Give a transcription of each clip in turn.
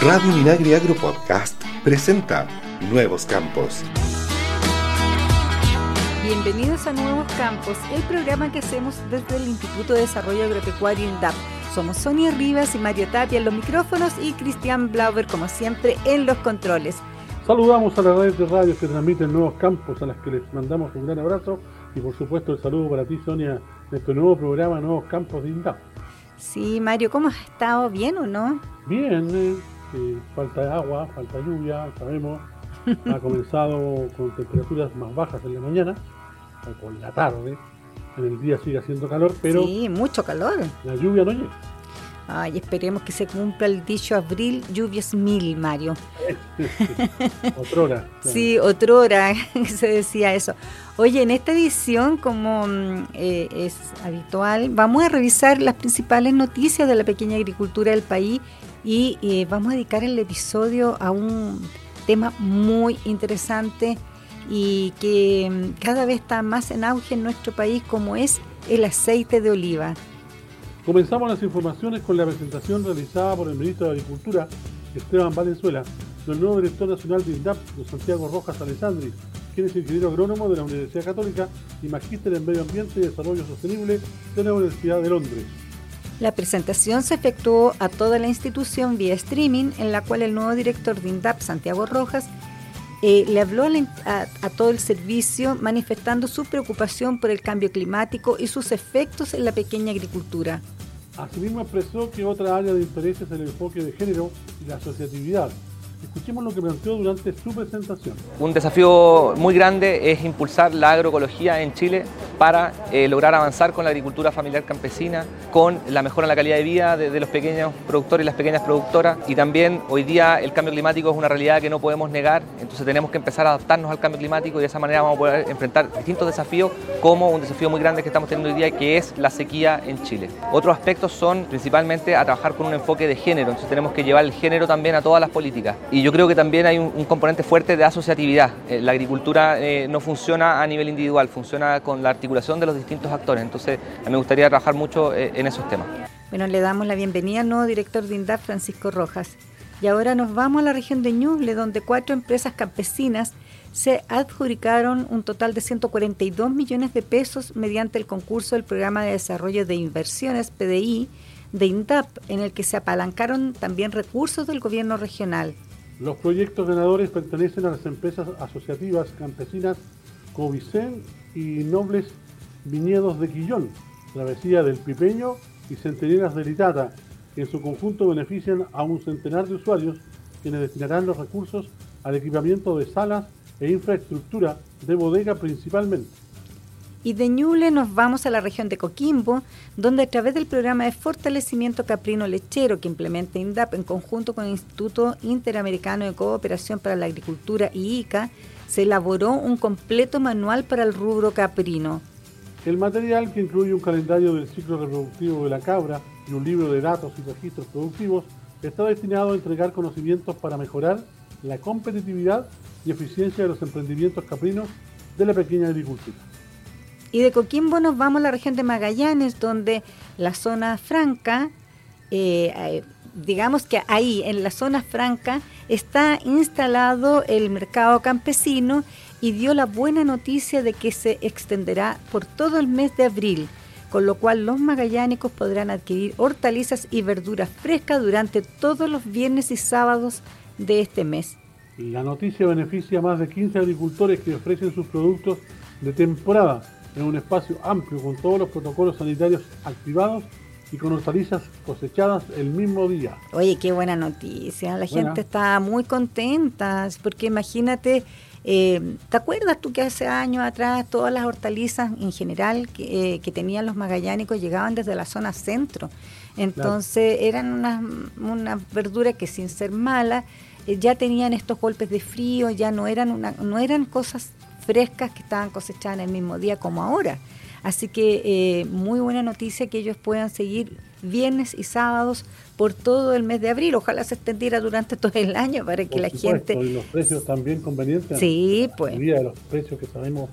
Radio Minagri Agro Podcast presenta Nuevos Campos. Bienvenidos a Nuevos Campos, el programa que hacemos desde el Instituto de Desarrollo Agropecuario INDAP. Somos Sonia Rivas y Mario Tapia en los micrófonos y Cristian Blauber, como siempre, en los controles. Saludamos a las redes de radio que transmiten Nuevos Campos, a las que les mandamos un gran abrazo y por supuesto el saludo para ti, Sonia, de nuestro nuevo programa Nuevos Campos de INDAP. Sí, Mario, ¿cómo has estado? ¿Bien o no? Bien, eh, eh, falta agua, falta lluvia, sabemos. ha comenzado con temperaturas más bajas en la mañana, o por la tarde. En el día sigue haciendo calor, pero. Sí, mucho calor. La lluvia no llega. Ay, esperemos que se cumpla el dicho abril, lluvias mil, Mario. otrora. Sí, otrora, se decía eso. Oye, en esta edición, como mm, eh, es habitual, vamos a revisar las principales noticias de la pequeña agricultura del país y eh, vamos a dedicar el episodio a un tema muy interesante y que mm, cada vez está más en auge en nuestro país, como es el aceite de oliva. Comenzamos las informaciones con la presentación realizada por el ministro de Agricultura, Esteban Valenzuela, del nuevo director nacional de INDAP, Santiago Rojas Alessandri, quien es ingeniero agrónomo de la Universidad Católica y magíster en Medio Ambiente y Desarrollo Sostenible de la Universidad de Londres. La presentación se efectuó a toda la institución vía streaming, en la cual el nuevo director de INDAP, Santiago Rojas, eh, le habló a, a, todo el servicio manifestando su preocupación por el cambio climático y sus efectos en la pequeña agricultura. Asimismo expresó que otra área de interés es el enfoque de género y la asociatividad, Escuchemos lo que planteó durante su presentación. Un desafío muy grande es impulsar la agroecología en Chile para eh, lograr avanzar con la agricultura familiar campesina, con la mejora en la calidad de vida de, los pequeños productores y las pequeñas productoras. Y también hoy día el cambio climático es una realidad que no podemos negar, entonces tenemos que empezar a adaptarnos al cambio climático y de esa manera vamos a poder enfrentar distintos desafíos, como un desafío muy grande que estamos teniendo hoy día, que es la sequía en Chile. Otros aspectos son principalmente a trabajar con un enfoque de género, entonces tenemos que llevar el género también a todas las políticas. Y yo creo que también hay un, componente fuerte de asociatividad. Eh, la agricultura eh, no funciona a nivel individual, funciona con la articulación de los distintos actores. Entonces, me gustaría trabajar mucho eh, en esos temas. Bueno, le damos la bienvenida al nuevo director de INDAP, Francisco Rojas. Y ahora nos vamos a la región de Ñuble, donde cuatro empresas campesinas se adjudicaron un total de 142 millones de pesos mediante el concurso del Programa de Desarrollo de Inversiones, PDI, de INDAP, en el que se apalancaron también recursos del gobierno regional. Los proyectos ganadores pertenecen a las empresas asociativas campesinas Covicen y Nobles Viñedos de Quillón, Travesía del Pipeño y Centeneras de Litata, que en su conjunto benefician a un centenar de usuarios quienes destinarán los recursos al equipamiento de salas e infraestructura de bodega principalmente. Y de Ñuble nos vamos a la región de Coquimbo, donde a través del programa de fortalecimiento caprino lechero que implementa INDAP en conjunto con el Instituto Interamericano de Cooperación para la Agricultura y ICA, se elaboró un completo manual para el rubro caprino. El material, que incluye un calendario del ciclo reproductivo de la cabra y un libro de datos y registros productivos, está destinado a entregar conocimientos para mejorar la competitividad y eficiencia de los emprendimientos caprinos de la pequeña agricultura. Y de Coquimbo nos vamos a la región de Magallanes, donde la zona franca, eh, eh, digamos que ahí, en la zona franca, está instalado el mercado campesino y dio la buena noticia de que se extenderá por todo el mes de abril, con lo cual los magallánicos podrán adquirir hortalizas y verduras frescas durante todos los viernes y sábados de este mes. La noticia beneficia a más de 15 agricultores que ofrecen sus productos de temporada en un espacio amplio con todos los protocolos sanitarios activados y con hortalizas cosechadas el mismo día. Oye, qué buena noticia. La gente está muy contenta porque imagínate, eh, ¿te acuerdas tú que hace años atrás todas las hortalizas en general que, eh, tenían los magallánicos llegaban desde la zona centro? Entonces eran unas, unas verduras que sin ser malas eh, ya tenían estos golpes de frío, ya no eran, una, no eran cosas frescas que estaban cosechadas en el mismo día como ahora. Así que eh, muy buena noticia que ellos puedan seguir viernes y sábados por todo el mes de abril. Ojalá se extendiera durante todo el año para que la gente... Y los precios también convenientes. Sí, pues. de los precios que sabemos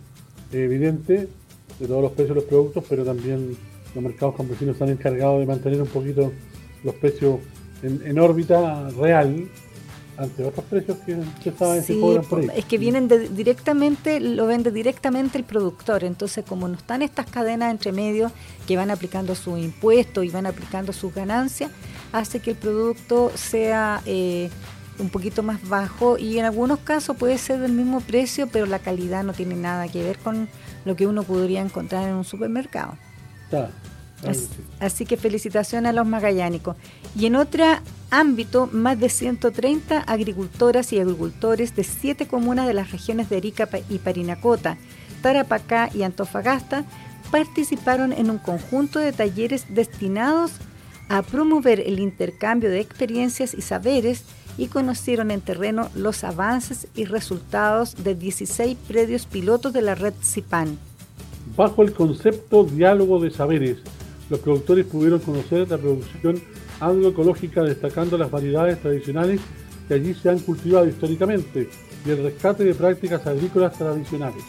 evidente de todos los precios de los productos, pero también los mercados campesinos han encargado de mantener un poquito los precios en, órbita real ante otros precios que, que, sí, por ahí. Es que vienen directamente, lo vende directamente el productor. Entonces, como no están estas cadenas entre medio que van aplicando su impuesto y van aplicando sus ganancias, hace que el producto sea eh, un poquito más bajo y en algunos casos puede ser del mismo precio, pero la calidad no tiene nada que ver con lo que uno podría encontrar en un supermercado. así, que felicitaciones a los magallánicos. Y en otro ámbito, más de 130 agricultoras y agricultores de siete comunas de las regiones de Arica y Parinacota, Tarapacá y Antofagasta participaron en un conjunto de talleres destinados a promover el intercambio de experiencias y saberes y conocieron en terreno los avances y resultados de 16 predios pilotos de la red CIPAN. Bajo el concepto Diálogo de Saberes, los productores pudieron conocer la producción agroecológica destacando las variedades tradicionales que allí se han cultivado históricamente y el rescate de prácticas agrícolas tradicionales.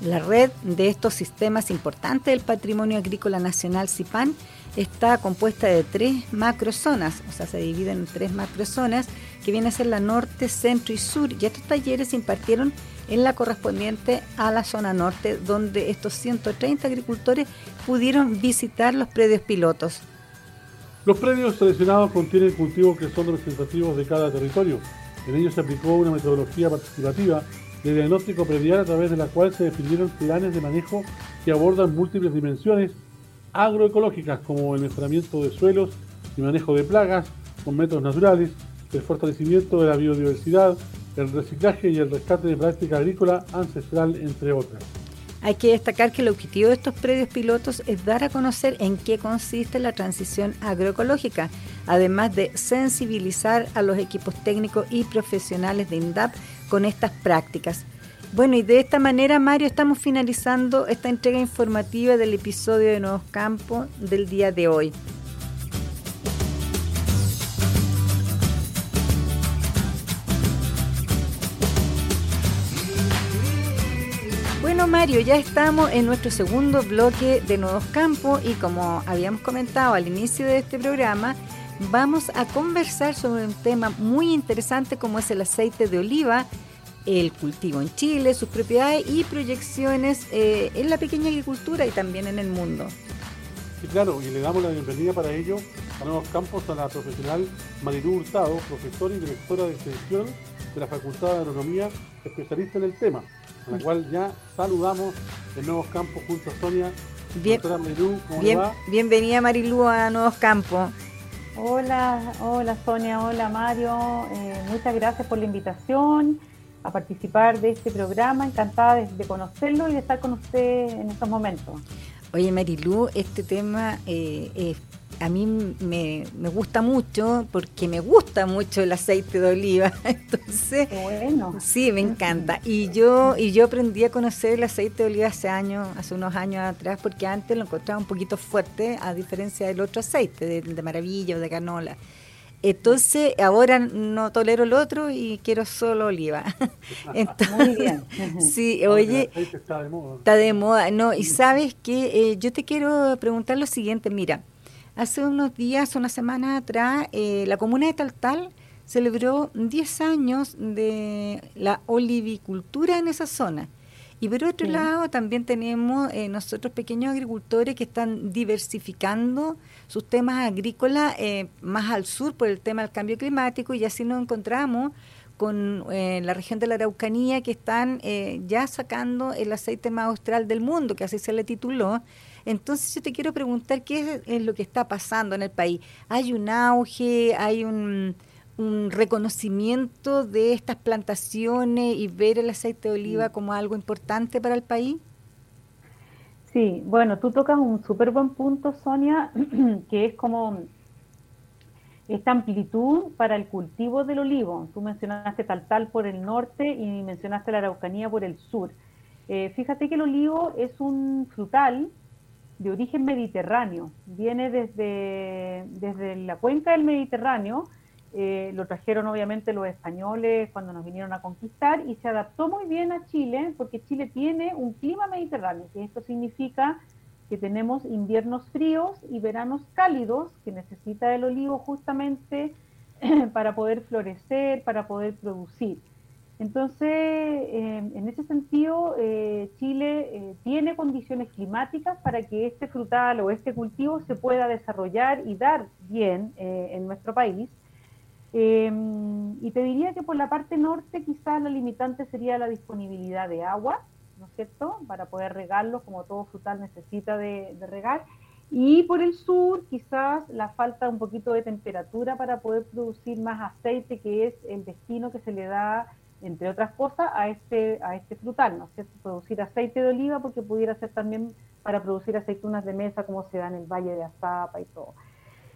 La red de estos sistemas importantes del patrimonio agrícola nacional CIPAN está compuesta de tres macrozonas, o sea, se dividen en tres macrozonas, que viene a ser la norte, centro y sur. Y estos talleres se impartieron en la correspondiente a la zona norte, donde estos 130 agricultores pudieron visitar los predios pilotos. Los predios seleccionados contienen cultivos que son representativos de cada territorio. En ellos se aplicó una metodología participativa de diagnóstico predial a través de la cual se definieron planes de manejo que abordan múltiples dimensiones agroecológicas como el mejoramiento de suelos y manejo de plagas con métodos naturales, el fortalecimiento de la biodiversidad, el reciclaje y el rescate de práctica agrícola ancestral, entre otras. Hay que destacar que el objetivo de estos predios pilotos es dar a conocer en qué consiste la transición agroecológica, además de sensibilizar a los equipos técnicos y profesionales de INDAP con estas prácticas. Bueno, y de esta manera, Mario, estamos finalizando esta entrega informativa del episodio de Nuevos Campos del día de hoy. Mario, ya estamos en nuestro segundo bloque de Nuevos Campos y como habíamos comentado al inicio de este programa, vamos a conversar sobre un tema muy interesante como es el aceite de oliva el cultivo en Chile, sus propiedades y proyecciones eh, en la pequeña agricultura y también en el mundo. Sí, claro, y le damos la bienvenida para ello a Nuevos Campos a la profesional Marilú Hurtado, profesora y directora de extensión de la Facultad de Agronomía, especialista en el tema, a la cual ya saludamos en Nuevos Campos junto a Sonia. Bien, Marilú, ¿cómo bien, va? Bienvenida Marilú a Nuevos Campos. Hola, hola Sonia, hola Mario, eh, muchas gracias por la invitación a participar de este programa. Encantada de, conocerlo y de estar con usted en estos momentos. Oye, Marilú, este tema eh, a mí me, gusta mucho porque me gusta mucho el aceite de oliva. Entonces, bueno. sí, me encanta. Y yo y yo aprendí a conocer el aceite de oliva hace años, hace unos años atrás, porque antes lo encontraba un poquito fuerte, a diferencia del otro aceite, de, de maravilla o de canola. Entonces, ahora no tolero el otro y quiero solo oliva. Muy bien. sí, oye, está de moda. Está de moda, no, y sabes que eh, yo te quiero preguntar lo siguiente, mira, hace unos días, una semana atrás, eh, la comuna de Taltal celebró 10 años de la olivicultura en esa zona. Y por otro lado, también tenemos eh, nosotros pequeños agricultores que están diversificando sus temas agrícolas eh, más al sur por el tema del cambio climático y así nos encontramos con eh, la región de la Araucanía que están ya sacando el aceite más austral del mundo, que así se le tituló. Entonces yo te quiero preguntar qué es lo que está pasando en el país. ¿Hay un auge? ¿Hay un un reconocimiento de estas plantaciones y ver el aceite de oliva como algo importante para el país? Sí, bueno, tú tocas un súper buen punto, Sonia, que es como esta amplitud para el cultivo del olivo. Tú mencionaste tal tal por el norte y mencionaste la Araucanía por el sur. Eh, fíjate que el olivo es un frutal de origen mediterráneo, viene desde, desde la cuenca del Mediterráneo, eh, lo trajeron obviamente los españoles cuando nos vinieron a conquistar y se adaptó muy bien a Chile porque Chile tiene un clima mediterráneo, y esto significa que tenemos inviernos fríos y veranos cálidos que necesita el olivo justamente para poder florecer, para poder producir. Entonces, em, en ese sentido, eh, Chile eh, tiene condiciones climáticas para que este frutal o este cultivo se pueda desarrollar y dar bien eh, en nuestro país. Em, y te diría que por la parte norte quizás la limitante sería la disponibilidad de agua, ¿no es cierto? Para poder regarlo, como todo frutal necesita de, de regar. Y por el sur quizás la falta un poquito de temperatura para poder producir más aceite, que es el destino que se le da entre otras cosas, a este, a este frutal, ¿no es cierto? Producir aceite de oliva porque pudiera ser también para producir aceitunas de mesa como se da en el Valle de Azapa y todo.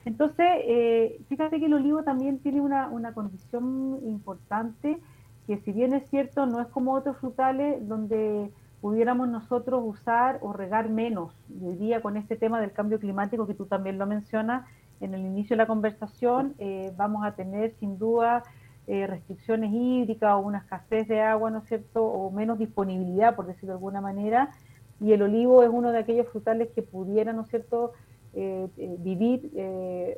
Entonces, eh, fíjate que el olivo también tiene una, una condición importante que si bien es cierto, no es como otros frutales donde pudiéramos nosotros usar o regar menos. Y hoy día con este tema del cambio climático que tú también lo mencionas en el inicio de la conversación, eh, vamos a tener sin duda eh, restricciones hídricas o una escasez de agua, ¿no es cierto?, o menos disponibilidad, por decirlo de alguna manera, y el olivo es uno de aquellos frutales que pudiera, ¿no es cierto?, eh, eh, vivir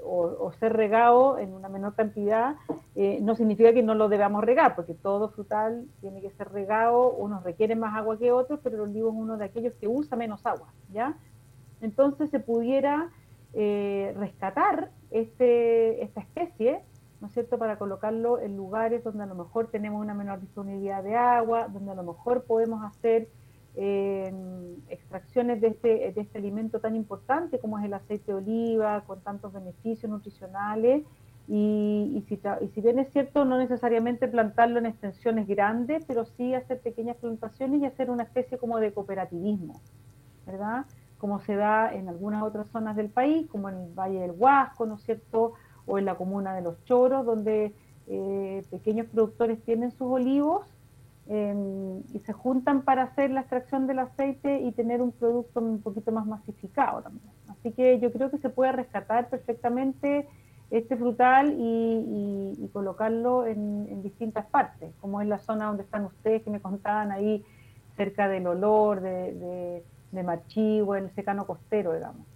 o, ser regado en una menor cantidad, no significa que no lo debamos regar, porque todo frutal tiene que ser regado, unos requieren más agua que otros, pero el olivo es uno de aquellos que usa menos agua, ¿ya? Entonces se pudiera rescatar este, esta especie ¿no es cierto?, para colocarlo en lugares donde a lo mejor tenemos una menor disponibilidad de agua, donde a lo mejor podemos hacer eh, extracciones de este, de este alimento tan importante como es el aceite de oliva, con tantos beneficios nutricionales. Y, y, si, y si bien es cierto, no necesariamente plantarlo en extensiones grandes, pero sí hacer pequeñas plantaciones y hacer una especie como de cooperativismo, ¿verdad? Como se da en algunas otras zonas del país, como en el Valle del Huasco, ¿no es cierto?, o en la comuna de Los Choros, donde eh, pequeños productores tienen sus olivos em, y se juntan para hacer la extracción del aceite y tener un producto un poquito más masificado también. Así que yo creo que se puede rescatar perfectamente este frutal y, colocarlo en, distintas partes, como es la zona donde están ustedes que me contaban ahí cerca del olor de de Marchigua, el secano costero, digamos,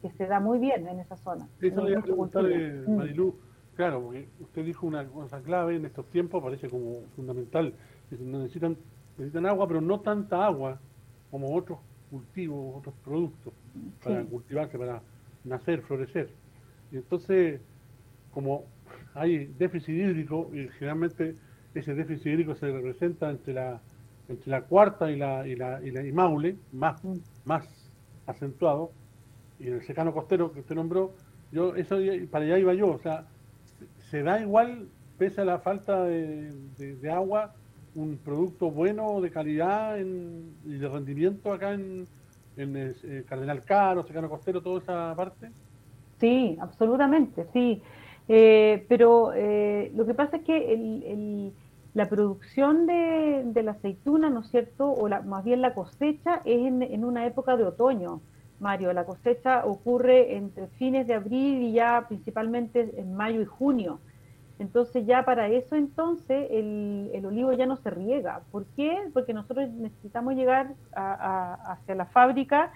que se da muy bien en esa zona. Eso le mm. Marilú, claro, porque usted dijo una cosa clave en estos tiempos, parece como fundamental, necesitan, necesitan agua, pero no tanta agua como otros cultivos, otros productos, para cultivarse, para nacer, florecer. Y entonces, como hay déficit hídrico, y generalmente ese déficit hídrico se representa entre la entre la cuarta y la, y la, y la Maule, más, más acentuado, y en el secano costero que usted nombró, yo eso para allá iba yo, o sea, se da igual, pese a la falta de, de, agua, un producto bueno, de calidad y de rendimiento acá en, en eh, Cardenal Caro, Secano Costero, toda esa parte? Sí, absolutamente, sí. Eh, pero eh, lo que pasa es que el la producción de, la aceituna, ¿no es cierto? O la, más bien la cosecha es en, una época de otoño, Mario. La cosecha ocurre entre fines de abril y ya principalmente en mayo y junio. Entonces ya para eso entonces el, olivo ya no se riega. ¿Por qué? Porque nosotros necesitamos llegar hacia la fábrica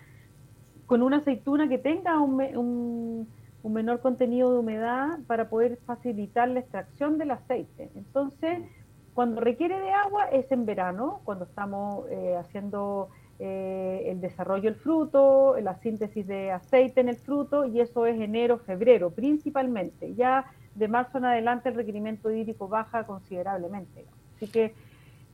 con una aceituna que tenga un, un menor contenido de humedad para poder facilitar la extracción del aceite. Entonces cuando requiere de agua es en verano, cuando estamos eh, haciendo eh, el desarrollo del fruto, la síntesis de aceite en el fruto, y eso es enero, febrero principalmente. Ya de marzo en adelante el requerimiento hídrico baja considerablemente. Así que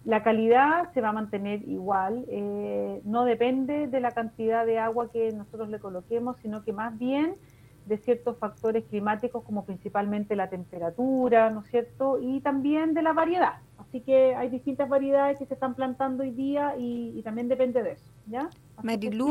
la calidad se va a mantener igual, eh, no depende de la cantidad de agua que nosotros le coloquemos, sino que más bien de ciertos factores climáticos como principalmente la temperatura, ¿no es cierto? Y también de la variedad. Así que hay distintas variedades que se están plantando hoy día y, también depende de eso, ¿ya?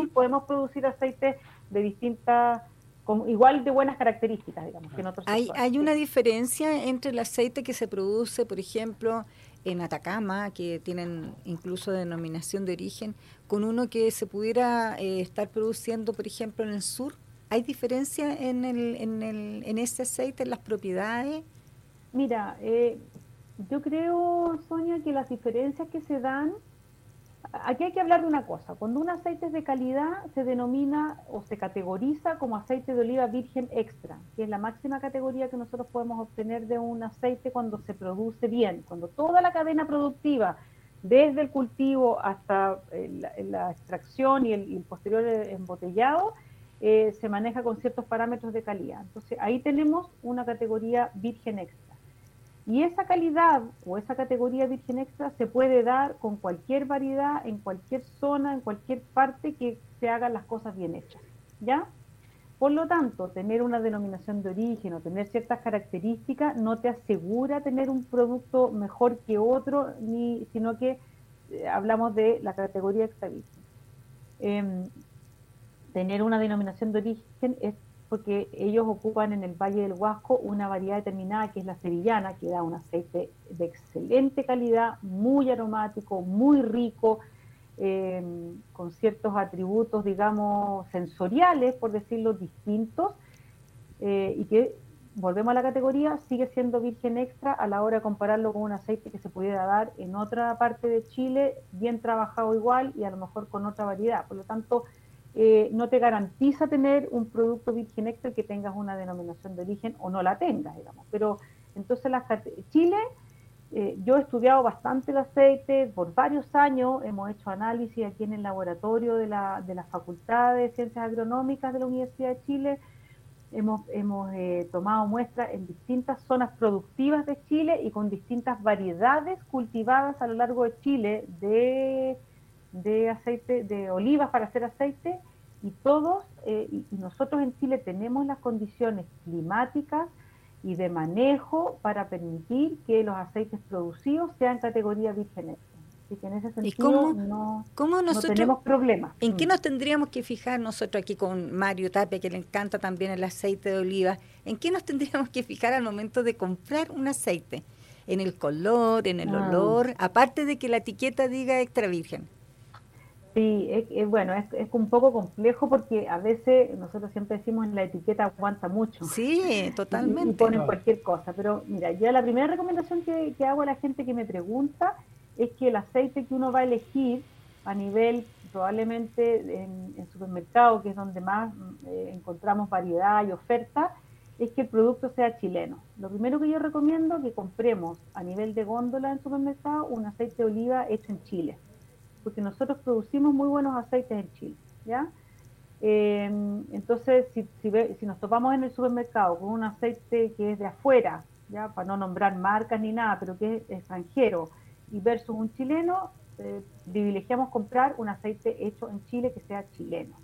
podemos producir aceite de distintas, con, igual de buenas características, digamos, que en otros Hay, hay una diferencia entre el aceite que se produce, por ejemplo, en Atacama, que tienen incluso denominación de origen, con uno que se pudiera eh, estar produciendo, por ejemplo, en el sur. ¿Hay diferencia en, el, en, el, en ese aceite, en las propiedades? Mira, eh, yo creo, Sonia, que las diferencias que se dan aquí hay que hablar de una cosa. Cuando un aceite es de calidad, se denomina o se categoriza como aceite de oliva virgen extra, que es la máxima categoría que nosotros podemos obtener de un aceite cuando se produce bien, cuando toda la cadena productiva, desde el cultivo hasta eh, la, extracción y el, posterior embotellado, eh, se maneja con ciertos parámetros de calidad. Entonces ahí tenemos una categoría virgen extra. Y esa calidad o esa categoría virgen extra se puede dar con cualquier variedad, en cualquier zona, en cualquier parte que se hagan las cosas bien hechas. ¿Ya? Por lo tanto, tener una denominación de origen o tener ciertas características no te asegura tener un producto mejor que otro, ni, sino que eh, hablamos de la categoría extra virgen. Em, tener una denominación de origen es porque ellos ocupan en el Valle del Huasco una variedad determinada que es la sevillana, que da un aceite de excelente calidad, muy aromático, muy rico, em, con ciertos atributos, digamos, sensoriales, por decirlo, distintos, eh, y que, volvemos a la categoría, sigue siendo virgen extra a la hora de compararlo con un aceite que se pudiera dar en otra parte de Chile, bien trabajado igual y a lo mejor con otra variedad. Por lo tanto, eh, no te garantiza tener un producto virgen extra que tengas una denominación de origen o no la tengas, digamos. Pero entonces las Chile, eh, yo he estudiado bastante el aceite por varios años, hemos hecho análisis aquí en el laboratorio de la, de la Facultad de Ciencias Agronómicas de la Universidad de Chile, hemos, hemos eh, tomado muestras en distintas zonas productivas de Chile y con distintas variedades cultivadas a lo largo de Chile de de aceite, de olivas para hacer aceite, y todos, eh, y, nosotros en Chile tenemos las condiciones climáticas y de manejo para permitir que los aceites producidos sean categoría virgen Así que en ese sentido no, tenemos problemas. ¿En qué mm. nos tendríamos que fijar nosotros aquí con Mario Tapia, que le encanta también el aceite de oliva? ¿En qué nos tendríamos que fijar al momento de comprar un aceite? ¿En el color, en el ah. olor? Aparte de que la etiqueta diga extra virgen. Sí, es, bueno, es, es, un poco complejo porque a veces nosotros siempre decimos en la etiqueta aguanta mucho. Sí, totalmente. Y, ponen cualquier cosa. Pero mira, ya la primera recomendación que, hago a la gente que me pregunta es que el aceite que uno va a elegir a nivel probablemente en, en supermercado, que es donde más eh, encontramos variedad y oferta, es que el producto sea chileno. Lo primero que yo recomiendo es que compremos a nivel de góndola en supermercado un aceite de oliva hecho en Chile porque nosotros producimos muy buenos aceites en Chile, ¿ya? Em, entonces, si, si, nos topamos en el supermercado con un aceite que es de afuera, ya para no nombrar marcas ni nada, pero que es extranjero, y versus un chileno, eh, privilegiamos comprar un aceite hecho en Chile que sea chileno.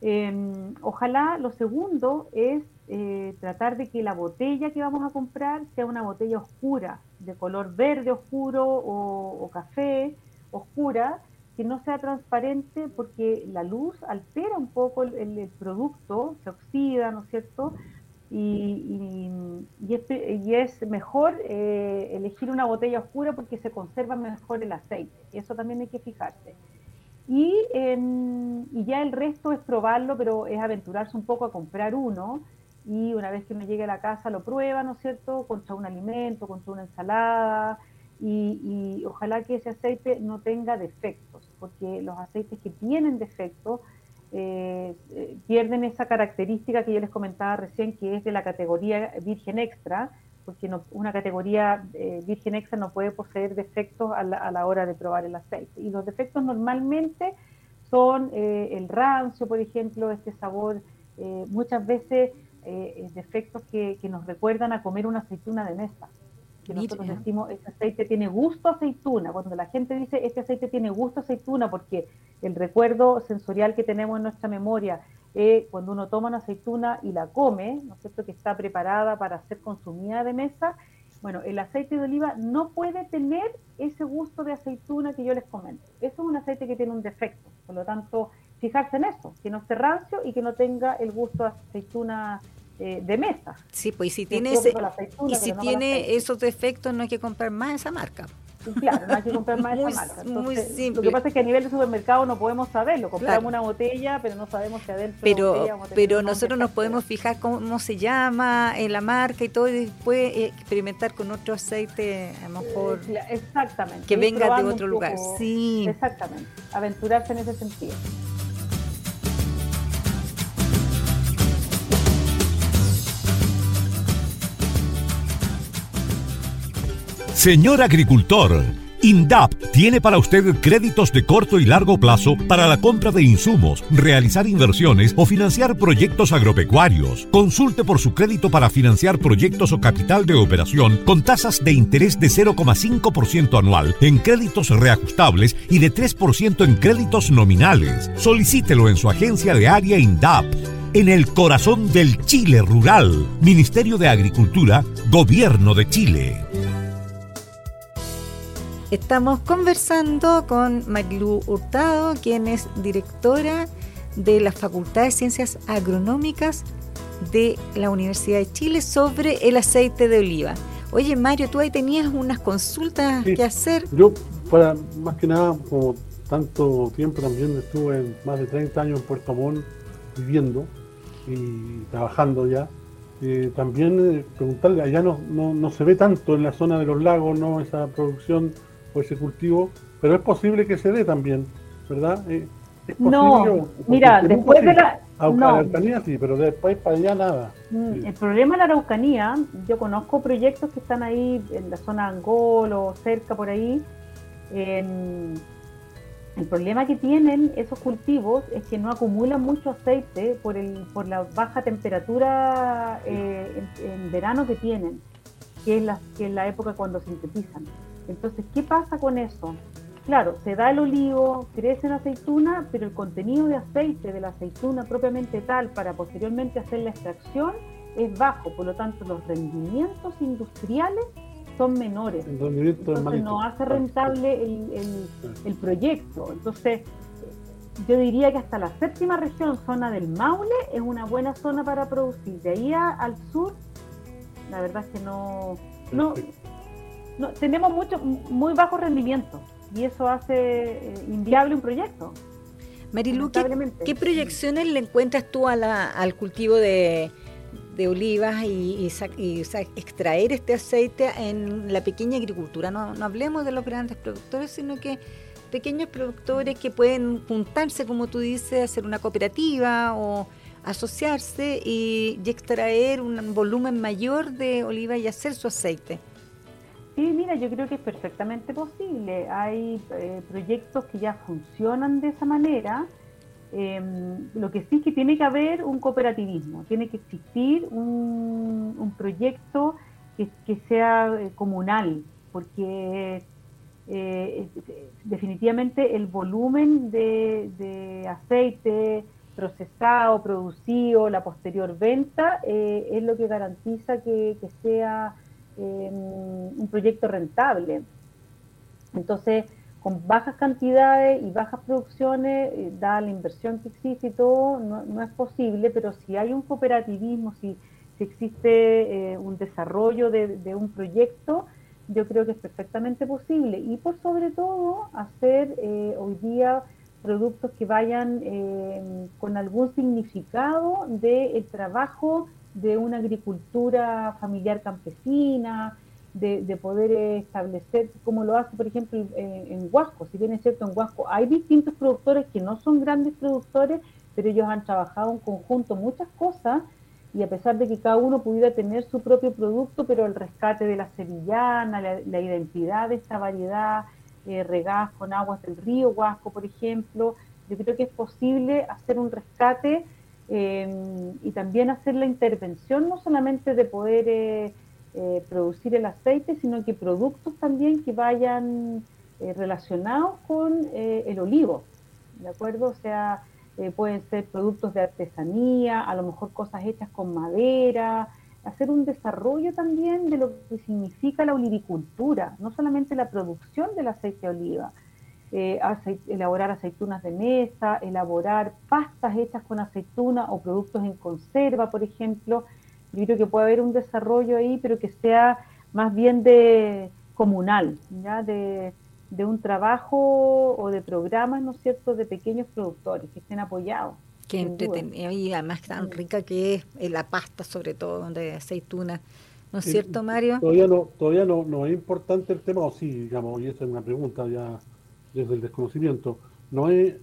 Em, ojalá lo segundo es eh, tratar de que la botella que vamos a comprar sea una botella oscura, de color verde oscuro o café, oscura, que no sea transparente porque la luz altera un poco el, producto, se oxida, ¿no es cierto? Y, y, es, mejor eh, elegir una botella oscura porque se conserva mejor el aceite. Eso también hay que fijarse. Y, y ya el resto es probarlo, pero es aventurarse un poco a comprar uno y una vez que uno llegue a la casa lo prueba, ¿no es cierto?, contra un alimento, contra una ensalada, y, ojalá que ese aceite no tenga defectos, porque los aceites que tienen defectos eh, eh, pierden esa característica que yo les comentaba recién, que es de la categoría virgen extra, porque no, una categoría eh, virgen extra no puede poseer defectos a la, hora de probar el aceite. Y los defectos normalmente son el rancio, por ejemplo, este sabor, muchas veces defectos que, que nos recuerdan a comer una aceituna de mesa que nosotros decimos, este aceite tiene gusto aceituna. Cuando la gente dice, este aceite tiene gusto aceituna, porque el recuerdo sensorial que tenemos en nuestra memoria, eh, cuando uno toma una aceituna y la come, ¿no es cierto?, que está preparada para ser consumida de mesa, bueno, el aceite de oliva no puede tener ese gusto de aceituna que yo les comento. Eso es un aceite que tiene un defecto. Por lo tanto, fijarse en eso, que no esté rancio y que no tenga el gusto de aceituna eh, de mesa. Sí, pues y si tiene, y si tiene esos defectos no hay que comprar más esa marca. Claro, no hay que comprar más muy, esa marca. muy simple. Lo que pasa es que a nivel de supermercado no podemos saberlo. Compramos una botella, pero no sabemos si adentro pero, Pero nosotros nos podemos fijar cómo se llama, en la marca y todo, y después eh, experimentar con otro aceite, a lo mejor. Exactamente. Que venga de otro lugar. Sí. Exactamente. Aventurarse en ese sentido. Señor agricultor, INDAP tiene para usted créditos de corto y largo plazo para la compra de insumos, realizar inversiones o financiar proyectos agropecuarios. Consulte por su crédito para financiar proyectos o capital de operación con tasas de interés de 0,5% anual en créditos reajustables y de 3% en créditos nominales. Solicítelo en su agencia de área INDAP en el corazón del Chile rural. Ministerio de Agricultura, Gobierno de Chile. Estamos conversando con Marilu Hurtado, quien es directora de la Facultad de Ciencias Agronómicas de la Universidad de Chile sobre el aceite de oliva. Oye, Mario, tú ahí tenías unas consultas que hacer. Yo, para más que nada, como tanto tiempo también estuve más de 30 años en Puerto Montt viviendo y trabajando ya, eh, también eh, preguntarle, allá no, no, no se ve tanto en la zona de los lagos, ¿no? Esa producción o ese cultivo, pero es posible que se dé también, ¿verdad? Eh, no, mira, después de la... Araucanía sí, pero después para allá nada. Mm, el problema de la Araucanía, yo conozco proyectos que están ahí en la zona Angol o cerca por ahí. el problema que tienen esos cultivos es que no acumulan mucho aceite por, el, por la baja temperatura eh, en, verano que tienen, que es, la, que es la época cuando sintetizan. Entonces, ¿qué pasa con eso? Claro, se da el olivo, crece la aceituna, pero el contenido de aceite de la aceituna propiamente tal para posteriormente hacer la extracción es bajo, por lo tanto los rendimientos industriales son menores. Entonces no hace rentable el, proyecto. Entonces, yo diría que hasta la séptima región, zona del Maule, es una buena zona para producir. De ahí al sur, la verdad es que no, no, tenemos mucho, muy bajo rendimiento y eso hace eh, inviable un proyecto. Marilu, ¿qué, proyecciones le encuentras tú a al cultivo de, olivas y, extraer este aceite en la pequeña agricultura? No, no hablemos de los grandes productores, sino que pequeños productores que pueden juntarse, como tú dices, hacer una cooperativa o asociarse y extraer un volumen mayor de oliva y hacer su aceite. Sí, mira, yo creo que es perfectamente posible. Hay eh, proyectos que ya funcionan de esa manera. Em, lo que sí es que tiene que haber un cooperativismo, tiene que existir un, proyecto que, sea eh, comunal, porque eh, definitivamente el volumen de, aceite procesado, producido, la posterior venta, es lo que garantiza que sea un proyecto rentable. Entonces, con bajas cantidades y bajas producciones, eh, dada la inversión que existe y todo, no, es posible, pero si hay un cooperativismo, si, si existe eh, un desarrollo de, un proyecto, yo creo que es perfectamente posible. Y por sobre todo, hacer eh, hoy día productos que vayan con algún significado del trabajo de una agricultura familiar campesina, de, poder establecer, como lo hace, por ejemplo, en, Huasco. Si bien es cierto, en Huasco hay distintos productores que no son grandes productores, pero ellos han trabajado en conjunto muchas cosas y a pesar de que cada uno pudiera tener su propio producto, pero el rescate de la sevillana, la, identidad de esta variedad, eh, con aguas del río Huasco, por ejemplo, yo creo que es posible hacer un rescate Em, y también hacer la intervención no solamente de poder eh, eh, producir el aceite, sino que productos también que vayan eh, relacionados con el olivo, ¿de acuerdo? O sea, pueden ser productos de artesanía, a lo mejor cosas hechas con madera, hacer un desarrollo también de lo que significa la olivicultura, no solamente la producción del aceite de oliva, eh, elaborar aceitunas de mesa, elaborar pastas hechas con aceituna o productos en conserva, por ejemplo. Yo creo que puede haber un desarrollo ahí, pero que sea más bien de comunal, ya de, de un trabajo o de programas, ¿no es cierto?, de pequeños productores que estén apoyados. Qué entretenido y además tan rica que es eh, la pasta, sobre todo de aceituna. ¿No es cierto, Mario? Todavía no todavía no, no es importante el tema, o sí, digamos, y esa es una pregunta ya desde el desconocimiento. ¿No es,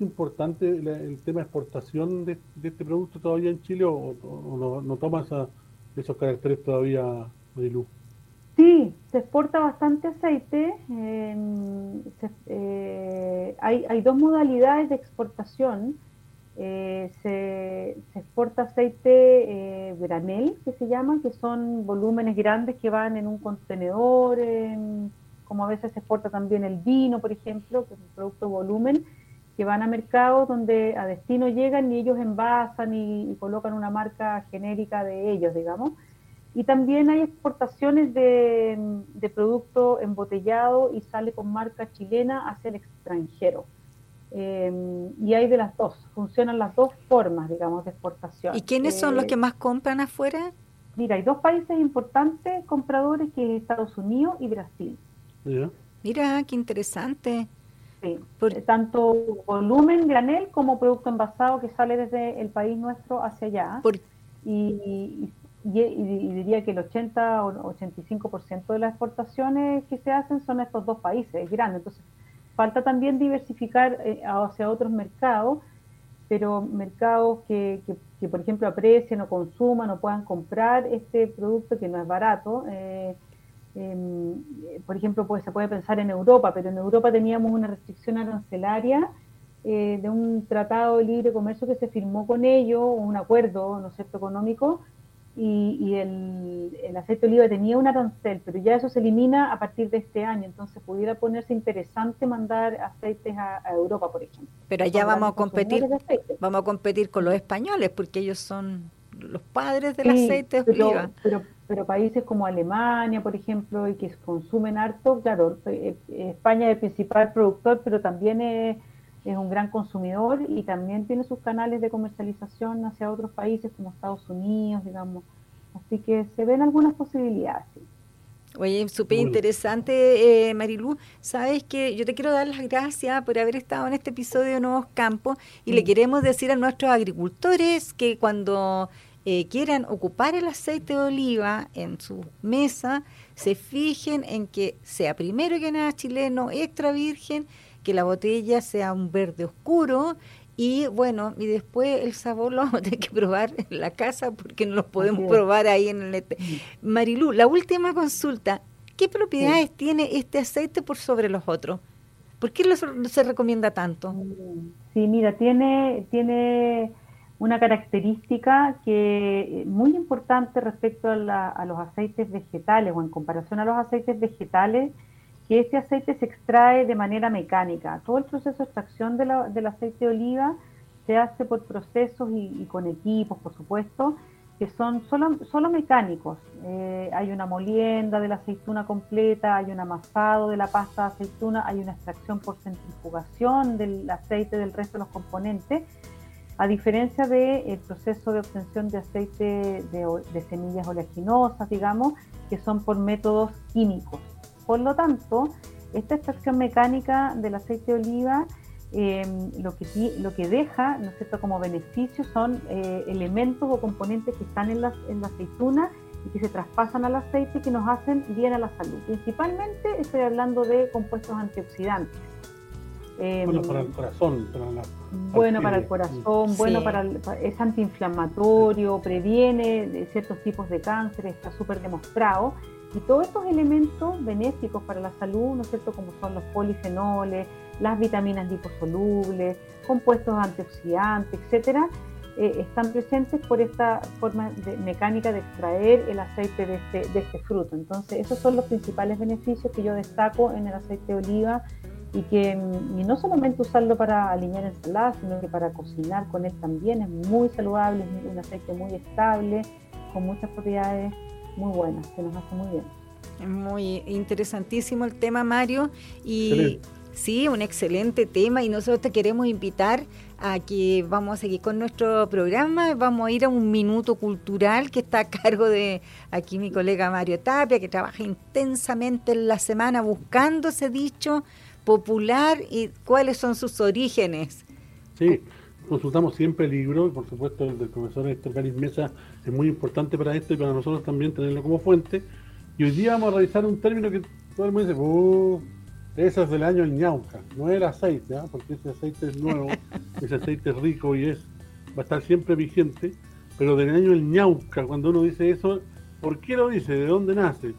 importante el tema de exportación de, este producto todavía en Chile o, no, no, toma esos caracteres todavía, Marilu? Sí, se exporta bastante aceite. Eh, hay, hay dos modalidades de exportación. Eh, se, exporta aceite eh, granel, que se llama, que son volúmenes grandes que van en un contenedor, como a veces se exporta también el vino, por ejemplo, que es un producto volumen, que van a mercados donde a destino llegan y ellos envasan y, colocan una marca genérica de ellos, digamos. Y también hay exportaciones de, de producto embotellado y sale con marca chilena hacia el extranjero. Eh, y hay de las dos, funcionan las dos formas, digamos, de exportación. ¿Y quiénes son los eh, que más compran afuera? Mira, hay dos países importantes compradores que es Estados Unidos y Brasil. Mira, qué interesante. Sí, eh, tanto volumen granel como producto envasado que sale desde el país nuestro hacia allá. Y, y, diría que el 80 o 85% de las exportaciones que se hacen son estos dos países, es grande. Entonces, Falta también diversificar eh, hacia otros mercados, pero mercados que, que, por ejemplo, aprecien o consuman o puedan comprar este producto que no es barato. Eh, em, por ejemplo, pues, se puede pensar en Europa, pero en Europa teníamos una restricción arancelaria eh, de un tratado de libre comercio que se firmó con ellos, un acuerdo, ¿no es cierto?, económico, y, el, aceite de oliva tenía un arancel, pero ya eso se elimina a partir de este año, entonces pudiera ponerse interesante mandar aceites a, Europa, por ejemplo. Pero allá vamos a competir, vamos a competir con los españoles, porque ellos son los padres del aceite de oliva. Pero, pero, países como Alemania, por ejemplo, y que consumen harto, claro, eh, eh, España es el principal productor, pero también es es un gran consumidor y también tiene sus canales de comercialización hacia otros países como Estados Unidos, digamos. Así que se ven algunas posibilidades. Oye, súper interesante, eh, Marilu. Sabes que yo te quiero dar las gracias por haber estado en este episodio de Nuevos Campos y le mm. queremos decir a nuestros agricultores que cuando eh, quieran ocupar el aceite de oliva en su mesa, se fijen en que sea primero que nada chileno, extra virgen que la botella sea un verde oscuro y bueno, y después el sabor lo vamos a tener que probar en la casa porque no lo podemos probar ahí en el... Este. Marilú, la última consulta, ¿qué propiedades tiene este aceite por sobre los otros? ¿Por qué se recomienda tanto? Sí, mira, tiene, tiene una característica que muy importante respecto a, a los aceites vegetales o en comparación a los aceites vegetales que este aceite se extrae de manera mecánica. Todo el proceso de extracción del aceite de oliva se hace por procesos y, con equipos, por supuesto, que son solo, solo mecánicos. Eh, hay una molienda de la aceituna completa, hay un amasado de la pasta de aceituna, hay una extracción por centrifugación del aceite del resto de los componentes, a diferencia del proceso de obtención de aceite de, de semillas oleaginosas, digamos, que son por métodos químicos. Por lo tanto, esta extracción mecánica del aceite de oliva em, lo, que, lo que deja ¿no es cierto? como beneficio son eh, elementos o componentes que están en la, en la aceituna y que se traspasan al aceite y que nos hacen bien a la salud. Principalmente estoy hablando de compuestos antioxidantes. bueno, para el corazón. Bueno para el corazón, bueno para es antiinflamatorio, previene de ciertos tipos de cáncer, está súper demostrado. Y todos estos elementos benéficos para la salud, ¿no es cierto?, como son los polifenoles, las vitaminas liposolubles, compuestos antioxidantes, etcétera, eh, están presentes por esta forma de, mecánica de extraer el aceite de este, de este fruto. Entonces, esos son los principales beneficios que yo destaco en el aceite de oliva y que y no solamente usarlo para alinear ensaladas, sino que para cocinar con él también es muy saludable, es un aceite muy estable, con muchas propiedades muy buena, que nos hace muy bien. Muy interesantísimo el tema, Mario. Y sí, un excelente tema y nosotros te queremos invitar a que vamos a seguir con nuestro programa. Vamos a ir a un minuto cultural que está a cargo de aquí mi colega Mario Tapia, que trabaja intensamente en la semana buscando ese dicho popular y cuáles son sus orígenes. Sí, consultamos siempre el libro, por supuesto el del profesor Néstor Garis Mesa es muy importante para esto y para nosotros también tenerlo como fuente. Y hoy día vamos a revisar un término que todo el mundo dice, uh, eso es del año el ñauca, no el aceite, ¿ah? porque ese aceite es nuevo, ese aceite es rico y es va a estar siempre vigente, pero del año el ñauca, cuando uno dice eso, ¿por qué lo dice? ¿De dónde nace?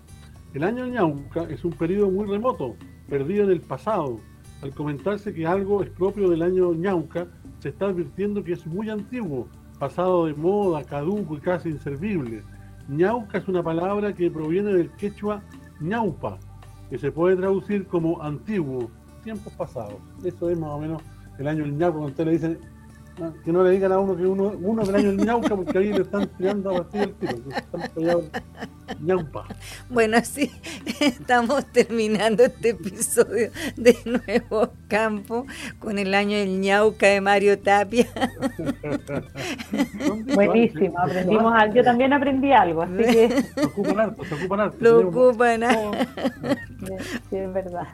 El año ñauca es un periodo muy remoto, perdido en el pasado. Al comentarse que algo es propio del año ñauca, se está advirtiendo que es muy antiguo, pasado de moda, caduco y casi inservible. Ñauca es una palabra que proviene del quechua ñaupa, que se puede traducir como antiguo, tiempos pasados. Eso es más o menos el año del ñauca, cuando usted le dicen que no le digan a uno que uno, uno del año del ñauca, porque ahí le están tirando a partir del tiro, están ñaupa. Bueno, sí, estamos terminando este episodio de Nuevo Campo con el año del ñauca de Mario Tapia. Buenísimo, aprendimos algo. Yo también aprendí algo, así que. Se ocupan harto, se ocupan harto. Lo ocupan Sí, es verdad.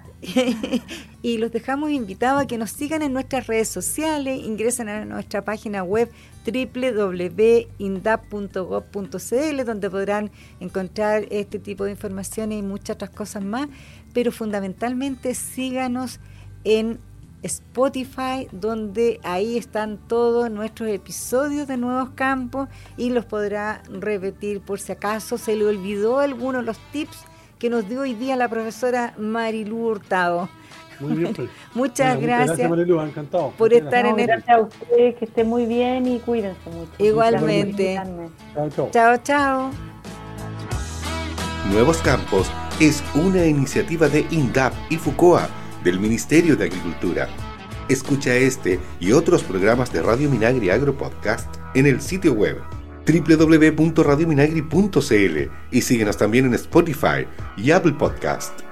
Y los dejamos invitados a que nos sigan en nuestras redes sociales, ingresen a nuestra página web www.indap.gov.cl donde podrán encontrar este tipo de informaciones y muchas otras cosas más, pero fundamentalmente síganos en Spotify, donde ahí están todos nuestros episodios de Nuevos Campos y los podrá repetir por si acaso se le olvidó alguno de los tips que nos dio hoy día la profesora Marilu Hurtado. Muy bien, pues. Muchas gracias, gracias Marilu, encantado. por estar en el... Gracias a usted, que esté muy bien y cuídense mucho. Igualmente. Chao, chao. Chao, chao. Nuevos Campos es una iniciativa de INDAP y FUCOA del Ministerio de Agricultura. Escucha este y otros programas de Radio Minagri Agro Podcast en el sitio web www.radiominagri.cl y síguenos también en Spotify y Apple Podcast.